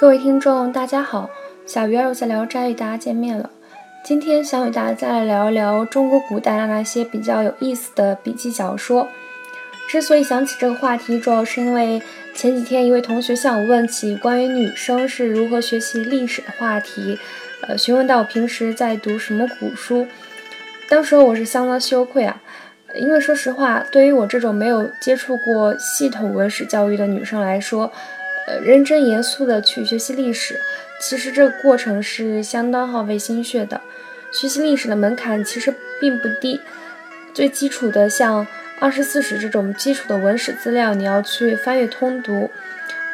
各位听众，大家好，小鱼儿又在聊斋与大家见面了。今天想与大家来聊一聊中国古代那些比较有意思的笔记小说。之所以想起这个话题，主要是因为前几天一位同学向我问起关于女生是如何学习历史的话题，呃，询问到我平时在读什么古书。当时我是相当羞愧啊，因为说实话，对于我这种没有接触过系统文史教育的女生来说。呃，认真严肃的去学习历史，其实这个过程是相当耗费心血的。学习历史的门槛其实并不低，最基础的像《二十四史》这种基础的文史资料，你要去翻阅通读；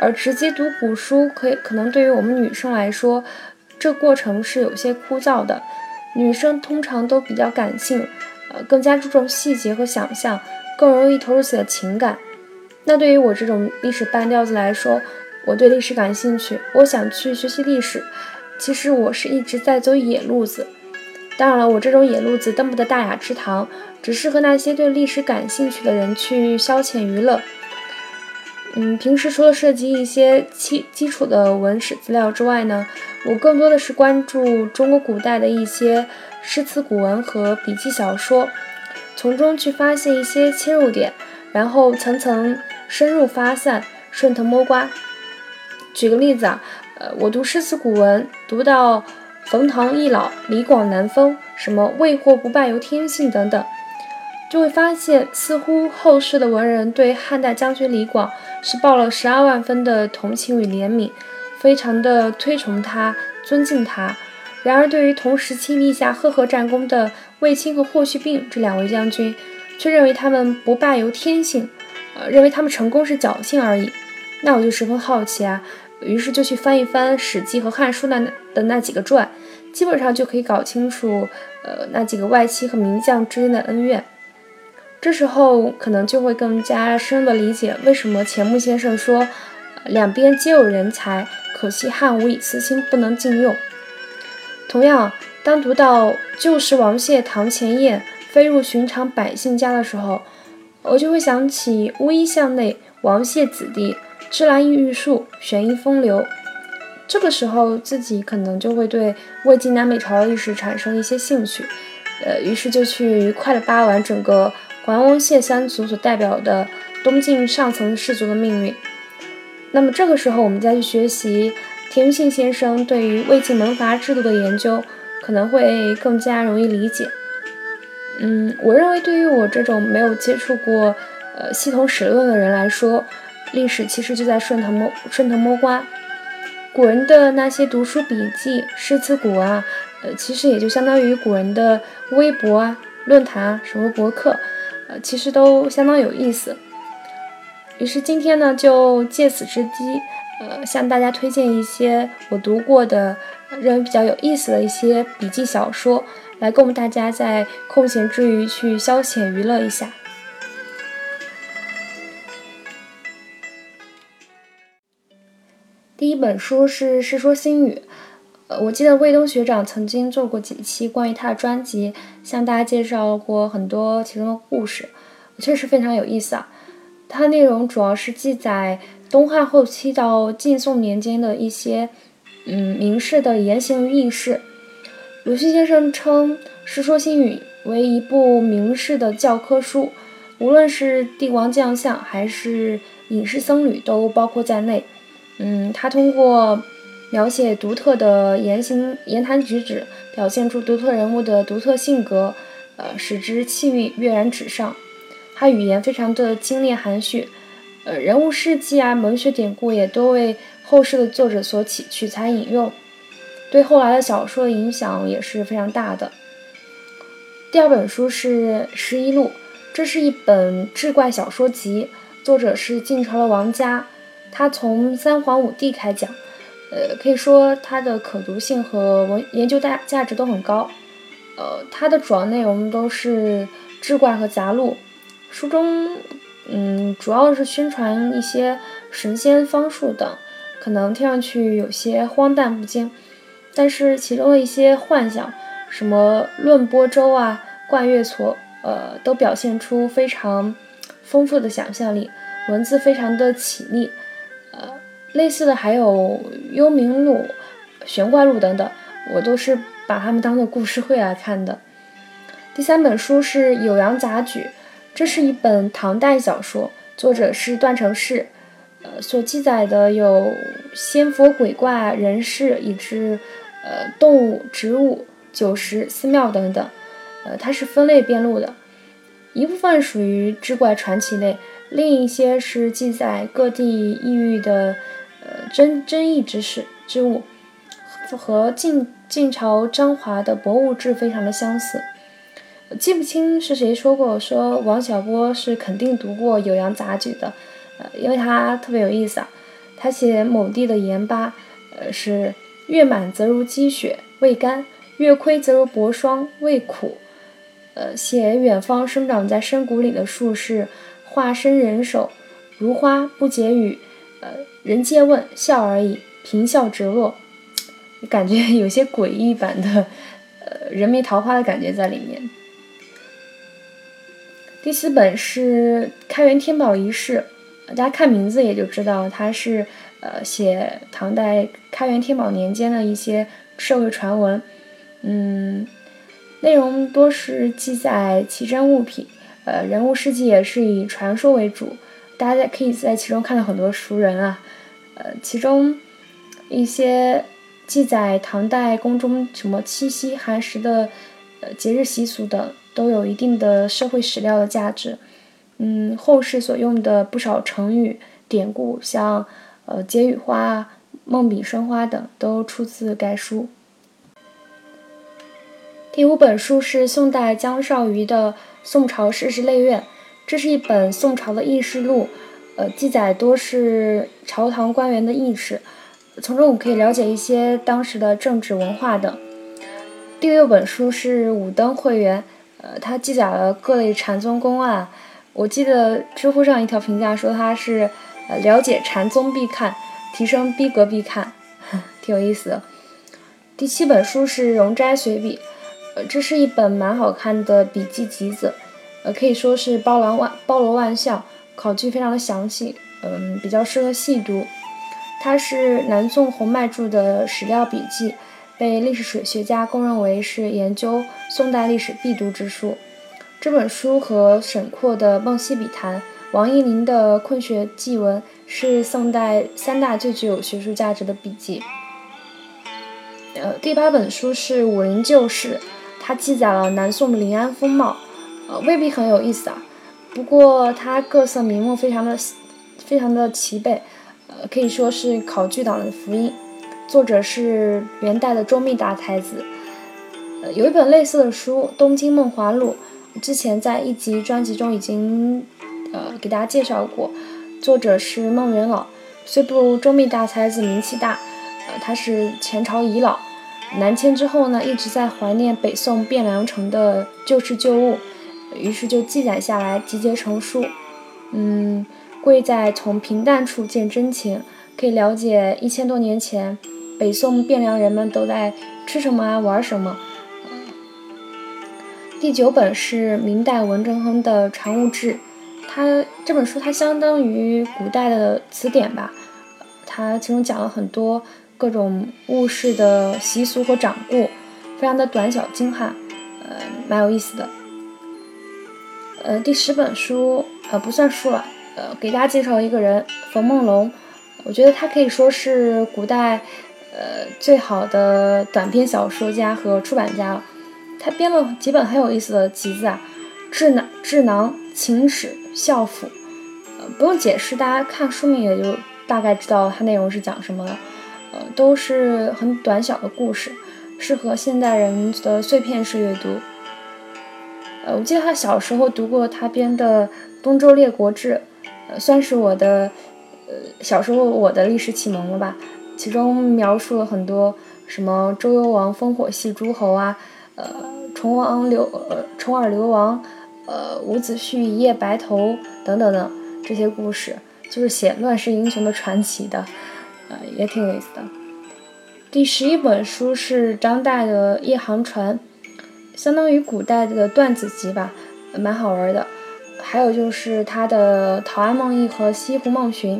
而直接读古书，可以可能对于我们女生来说，这过程是有些枯燥的。女生通常都比较感性，呃，更加注重细节和想象，更容易投入自己的情感。那对于我这种历史半吊子来说，我对历史感兴趣，我想去学习历史。其实我是一直在走野路子。当然了，我这种野路子登不得大雅之堂，只适合那些对历史感兴趣的人去消遣娱乐。嗯，平时除了涉及一些基基础的文史资料之外呢，我更多的是关注中国古代的一些诗词古文和笔记小说，从中去发现一些切入点，然后层层。深入发散，顺藤摸瓜。举个例子啊，呃，我读诗词古文，读到冯唐易老，李广难封，什么未获不败由天性等等，就会发现，似乎后世的文人对汉代将军李广是抱了十二万分的同情与怜悯，非常的推崇他，尊敬他。然而，对于同时期立下赫赫战功的卫青和霍去病这两位将军，却认为他们不败由天性。呃，认为他们成功是侥幸而已，那我就十分好奇啊，于是就去翻一翻《史记》和《汉书》那的那几个传，基本上就可以搞清楚，呃，那几个外戚和名将之间的恩怨。这时候可能就会更加深入的理解为什么钱穆先生说，两边皆有人才，可惜汉武以私心不能尽用。同样，当读到旧时王谢堂前燕，飞入寻常百姓家的时候。我就会想起乌衣巷内王谢子弟芝兰玉树玄衣风流，这个时候自己可能就会对魏晋南北朝的历史产生一些兴趣，呃，于是就去愉快的扒完整个桓王谢三族所代表的东晋上层氏族的命运。那么这个时候我们再去学习田余信先生对于魏晋门阀制度的研究，可能会更加容易理解。嗯，我认为对于我这种没有接触过呃系统史论的人来说，历史其实就在顺藤摸顺藤摸瓜。古人的那些读书笔记、诗词古啊，呃，其实也就相当于古人的微博啊、论坛啊、什么博客，呃，其实都相当有意思。于是今天呢，就借此之机，呃，向大家推荐一些我读过的、认为比较有意思的一些笔记小说。来供大家在空闲之余去消遣娱乐一下。第一本书是《世说新语》，呃，我记得卫东学长曾经做过几期关于他的专辑，向大家介绍过很多其中的故事，确实非常有意思啊。它内容主要是记载东汉后期到晋宋年间的一些嗯名士的言行与轶事。鲁迅先生称《世说新语》为一部名士的教科书，无论是帝王将相还是隐士僧侣都包括在内。嗯，他通过描写独特的言行、言谈举止，表现出独特人物的独特性格，呃，使之气韵跃然纸上。他语言非常的精炼含蓄，呃，人物事迹啊、文学典故也都为后世的作者所取取材引用。对后来的小说的影响也是非常大的。第二本书是《十一录》，这是一本志怪小说集，作者是晋朝的王嘉。他从三皇五帝开讲，呃，可以说它的可读性和文研究大价值都很高。呃，它的主要内容都是志怪和杂录，书中嗯主要是宣传一些神仙方术等，可能听上去有些荒诞不经。但是其中的一些幻想，什么论波舟啊、贯月矬，呃，都表现出非常丰富的想象力，文字非常的绮丽，呃，类似的还有《幽冥录》《玄怪录》等等，我都是把它们当做故事会来看的。第三本书是《酉阳杂举》，这是一本唐代小说，作者是段成式。呃，所记载的有仙佛鬼怪、人事，以至呃动物、植物、酒食、寺庙等等。呃，它是分类编录的，一部分属于志怪传奇类，另一些是记载各地异域的呃争争议之事之物，和晋晋朝张华的博物志非常的相似。记不清是谁说过，说王小波是肯定读过《酉阳杂举》的。呃，因为他特别有意思啊，他写某地的盐巴，呃，是月满则如积雪，未干；月亏则如薄霜，未苦。呃，写远方生长在深谷里的树是化身人手，如花不解语，呃，人皆问笑而已，凭笑直落，感觉有些诡异版的，呃，人民桃花的感觉在里面。第四本是开元天宝遗事。大家看名字也就知道，它是呃写唐代开元天宝年间的一些社会传闻，嗯，内容多是记载奇珍物品，呃，人物事迹也是以传说为主，大家可以在其中看到很多熟人啊，呃，其中一些记载唐代宫中什么七夕、寒食的呃节日习俗等，都有一定的社会史料的价值。嗯，后世所用的不少成语典故，像呃“解语花”“梦笔生花”等，都出自该书。第五本书是宋代江少瑜的《宋朝世事类苑》，这是一本宋朝的轶事录，呃，记载多是朝堂官员的轶事，从中我们可以了解一些当时的政治文化等。第六本书是《武登会员》，呃，它记载了各类禅宗公案。我记得知乎上一条评价说它是，呃，了解禅宗必看，提升逼格必看，挺有意思的。第七本书是《容斋随笔》，呃，这是一本蛮好看的笔记集子，呃，可以说是包罗万包罗万象，考据非常的详细，嗯，比较适合细读。它是南宋洪迈著的史料笔记，被历史学家公认为是研究宋代历史必读之书。这本书和沈括的《梦溪笔谈》、王逸林的《困学记文》是宋代三大最具有学术价值的笔记。呃，第八本书是《武林旧事》，它记载了南宋的临安风貌，呃，未必很有意思啊。不过它各色名目非常的非常的齐备，呃，可以说是考据党的福音。作者是元代的周密大才子。呃，有一本类似的书《东京梦华录》。之前在一集专辑中已经，呃，给大家介绍过，作者是孟元老，虽不如周密大才子名气大，呃，他是前朝遗老，南迁之后呢，一直在怀念北宋汴梁城的旧事旧物，于是就记载下来，集结成书。嗯，贵在从平淡处见真情，可以了解一千多年前北宋汴梁人们都在吃什么啊，玩什么。第九本是明代文正亨的《常物志》，它这本书它相当于古代的词典吧，它其中讲了很多各种物事的习俗和掌故，非常的短小精悍，呃，蛮有意思的。呃，第十本书呃不算书了，呃，给大家介绍一个人冯梦龙，我觉得他可以说是古代呃最好的短篇小说家和出版家了。他编了几本很有意思的集子啊，《智囊》《智囊》《情史》《孝府》，呃，不用解释，大家看书名也就大概知道它内容是讲什么了。呃，都是很短小的故事，适合现代人的碎片式阅读。呃，我记得他小时候读过他编的《东周列国志》，呃，算是我的呃小时候我的历史启蒙了吧。其中描述了很多什么周幽王烽火戏诸侯啊。呃，重王刘呃，重耳流亡，呃，伍子胥一夜白头等等等这些故事，就是写乱世英雄的传奇的，呃，也挺有意思的。第十一本书是张岱的《夜航船》，相当于古代的段子集吧，蛮好玩的。还有就是他的《陶庵梦忆》和《西湖梦寻》，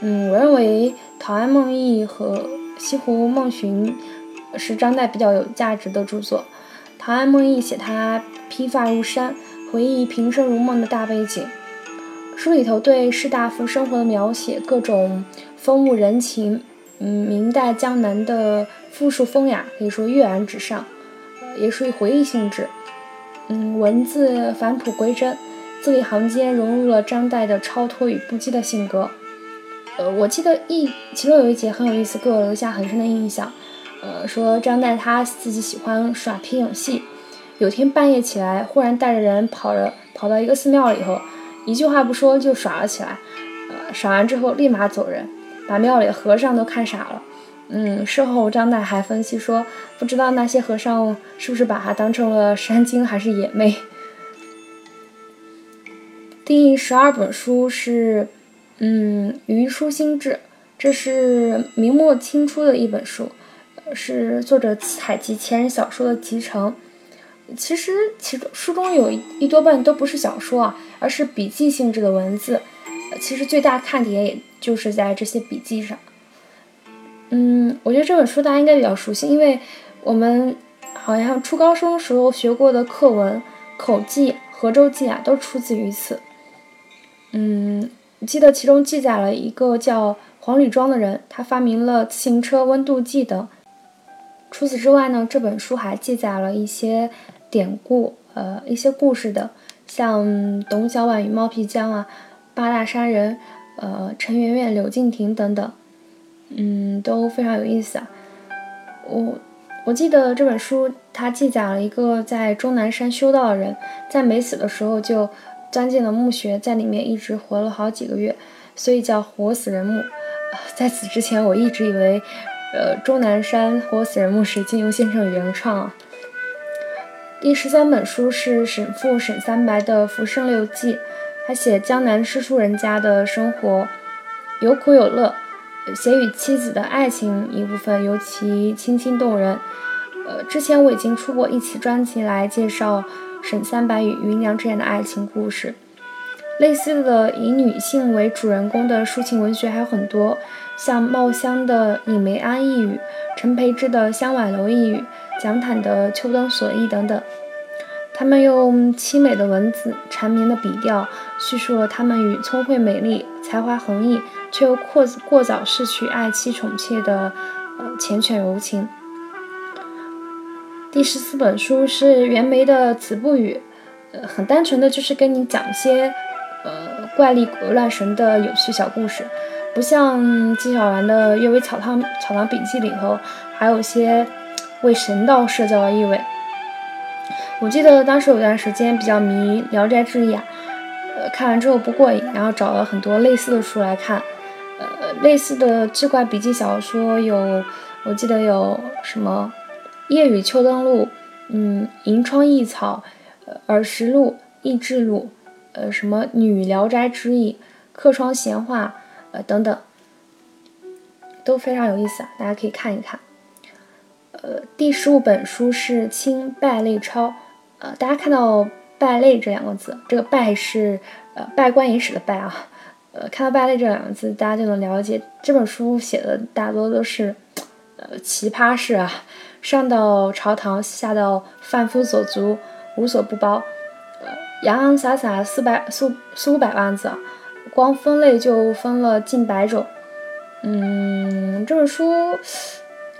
嗯，我认为陶庵梦忆》和《西湖梦寻》是张岱比较有价值的著作。《陶庵梦忆》写他披发入山，回忆平生如梦的大背景。书里头对士大夫生活的描写，各种风物人情，嗯，明代江南的富庶风雅，可以说跃然纸上，也属于回忆性质。嗯，文字返璞归真，字里行间融入了张岱的超脱与不羁的性格。呃，我记得一其中有一节很有意思，给我留下很深的印象。呃，说张岱他自己喜欢耍皮影戏，有天半夜起来，忽然带着人跑着跑到一个寺庙里头，一句话不说就耍了起来。呃，耍完之后立马走人，把庙里的和尚都看傻了。嗯，事后张岱还分析说，不知道那些和尚是不是把他当成了山精还是野魅。第十二本书是。嗯，《余书新志》这是明末清初的一本书，是作者采集前人小说的集成。其实其中书中有一多半都不是小说啊，而是笔记性质的文字。其实最大看点也就是在这些笔记上。嗯，我觉得这本书大家应该比较熟悉，因为我们好像初高中时候学过的课文、口记、河州记啊，都出自于此。嗯。记得其中记载了一个叫黄吕庄的人，他发明了自行车温度计等。除此之外呢，这本书还记载了一些典故，呃，一些故事的，像董小宛与冒辟疆啊，八大山人，呃，陈圆圆、柳敬亭等等，嗯，都非常有意思啊。我我记得这本书它记载了一个在终南山修道的人，在没死的时候就。钻进了墓穴，在里面一直活了好几个月，所以叫活死人墓。在此之前，我一直以为，呃，终南山活死人墓是金庸先生原创啊。第十三本书是沈复沈三白的《浮生六记》，他写江南诗书人家的生活，有苦有乐，写与妻子的爱情一部分尤其清新动人。呃，之前我已经出过一期专辑来介绍。沈三白与芸娘之间的爱情故事，类似的以女性为主人公的抒情文学还有很多，像茂香的《尹梅安一语》，陈培之的《香婉楼一语》，蒋坦的《秋灯所忆》等等。他们用凄美的文字、缠绵的笔调，叙述了他们与聪慧美丽、才华横溢却又过过早逝去爱妻宠妾的呃缱绻柔情。第十四本书是袁枚的《子不语》，呃，很单纯的就是跟你讲一些，呃，怪力乱神的有趣小故事，不像纪晓岚的《阅微草堂草堂笔记》里头，还有些为神道社交的意味。我记得当时有段时间比较迷《聊斋志异》啊，呃，看完之后不过瘾，然后找了很多类似的书来看，呃，类似的志怪笔记小说有，我记得有什么？《夜雨秋灯录》，嗯，《银窗异草》，呃，《耳实录》《异志录》，呃，什么《女聊斋志异》《客窗闲话》，呃，等等，都非常有意思啊，大家可以看一看。呃，第十五本书是《清败类钞》，呃，大家看到“败类”这两个字，这个“败”是呃拜官野史的“败”啊，呃，看到“败类”这两个字，大家就能了解这本书写的大多都是呃奇葩事啊。上到朝堂，下到贩夫走卒，无所不包。呃，洋洋洒洒四百四四五百万字，光分类就分了近百种。嗯，这本书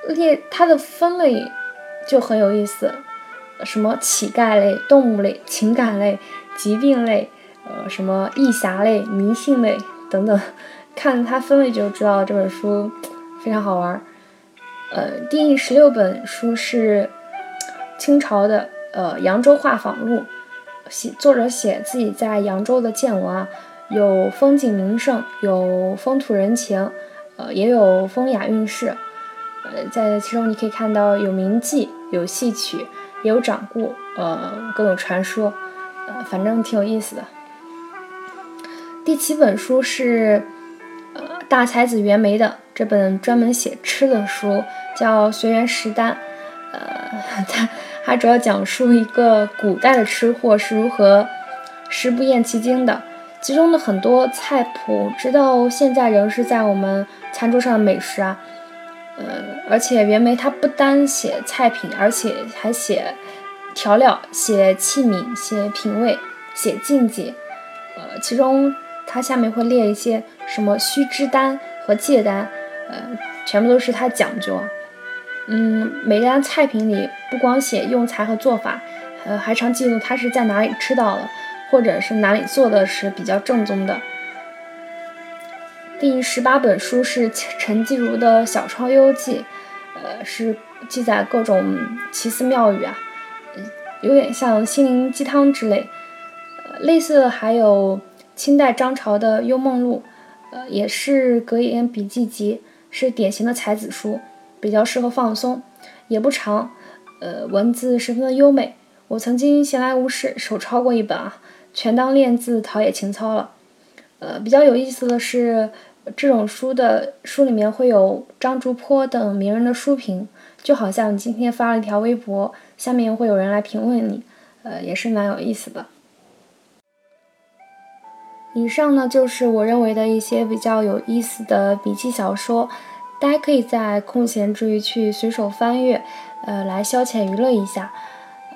列它的分类就很有意思，什么乞丐类、动物类、情感类、疾病类，呃，什么异侠类、迷信类等等。看它分类就知道这本书非常好玩。呃，第十六本书是清朝的呃《扬州画舫录》，写作者写自己在扬州的见闻啊，有风景名胜，有风土人情，呃，也有风雅韵事。呃，在其中你可以看到有名妓，有戏曲，也有掌故，呃，各种传说，呃，反正挺有意思的。第七本书是呃大才子袁枚的。这本专门写吃的书叫《随园食单》，呃，它它主要讲述一个古代的吃货是如何食不厌其精的，其中的很多菜谱，直到现在仍是在我们餐桌上的美食啊。呃，而且袁枚他不单写菜品，而且还写调料、写器皿、写品味、写禁忌。呃，其中他下面会列一些什么须知单和戒单，呃，全部都是他讲究啊。嗯，每单菜品里不光写用材和做法，呃，还常记录他是在哪里吃到的，或者是哪里做的是比较正宗的。第十八本书是陈继儒的《小窗幽记》，呃，是记载各种奇思妙语啊，有点像心灵鸡汤之类。呃，类似还有清代张潮的《幽梦录》，呃，也是格言笔记集，是典型的才子书，比较适合放松，也不长，呃，文字十分的优美。我曾经闲来无事手抄过一本啊，全当练字陶冶情操了。呃，比较有意思的是。这种书的书里面会有张竹坡等名人的书评，就好像今天发了一条微博，下面会有人来评论你，呃，也是蛮有意思的。以上呢就是我认为的一些比较有意思的笔记小说，大家可以在空闲之余去随手翻阅，呃，来消遣娱乐一下。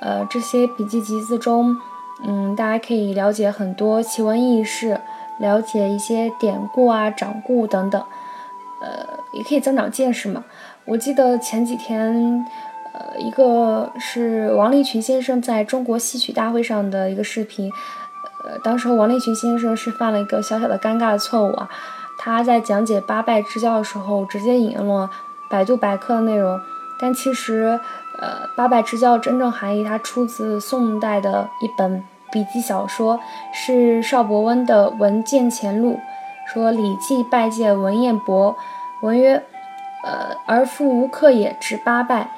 呃，这些笔记集子中，嗯，大家可以了解很多奇闻异事。了解一些典故啊、掌故等等，呃，也可以增长见识嘛。我记得前几天，呃，一个是王立群先生在中国戏曲大会上的一个视频，呃，当时王立群先生是犯了一个小小的尴尬的错误啊，他在讲解八拜支教的时候，直接引用了百度百科的内容，但其实，呃，八拜支教真正含义它出自宋代的一本。笔记小说是邵伯温的《文见前录》，说李绩拜见文彦博，文曰：“呃，而父无课也，只八拜，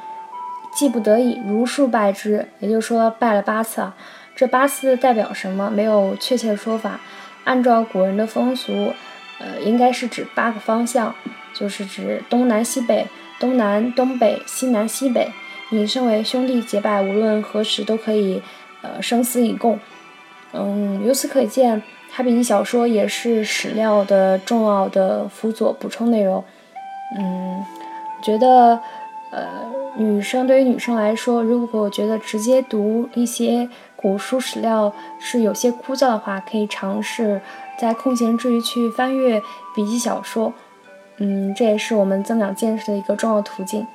既不得已，如数拜之。”也就是说拜了八次啊。这八次代表什么？没有确切的说法。按照古人的风俗，呃，应该是指八个方向，就是指东南西北、东南东北、西南西北。引申为兄弟结拜，无论何时都可以。呃，生死以共，嗯，由此可见，哈比尼小说也是史料的重要的辅佐补充内容。嗯，觉得，呃，女生对于女生来说，如果觉得直接读一些古书史料是有些枯燥的话，可以尝试在空闲之余去翻阅笔记小说。嗯，这也是我们增长见识的一个重要途径。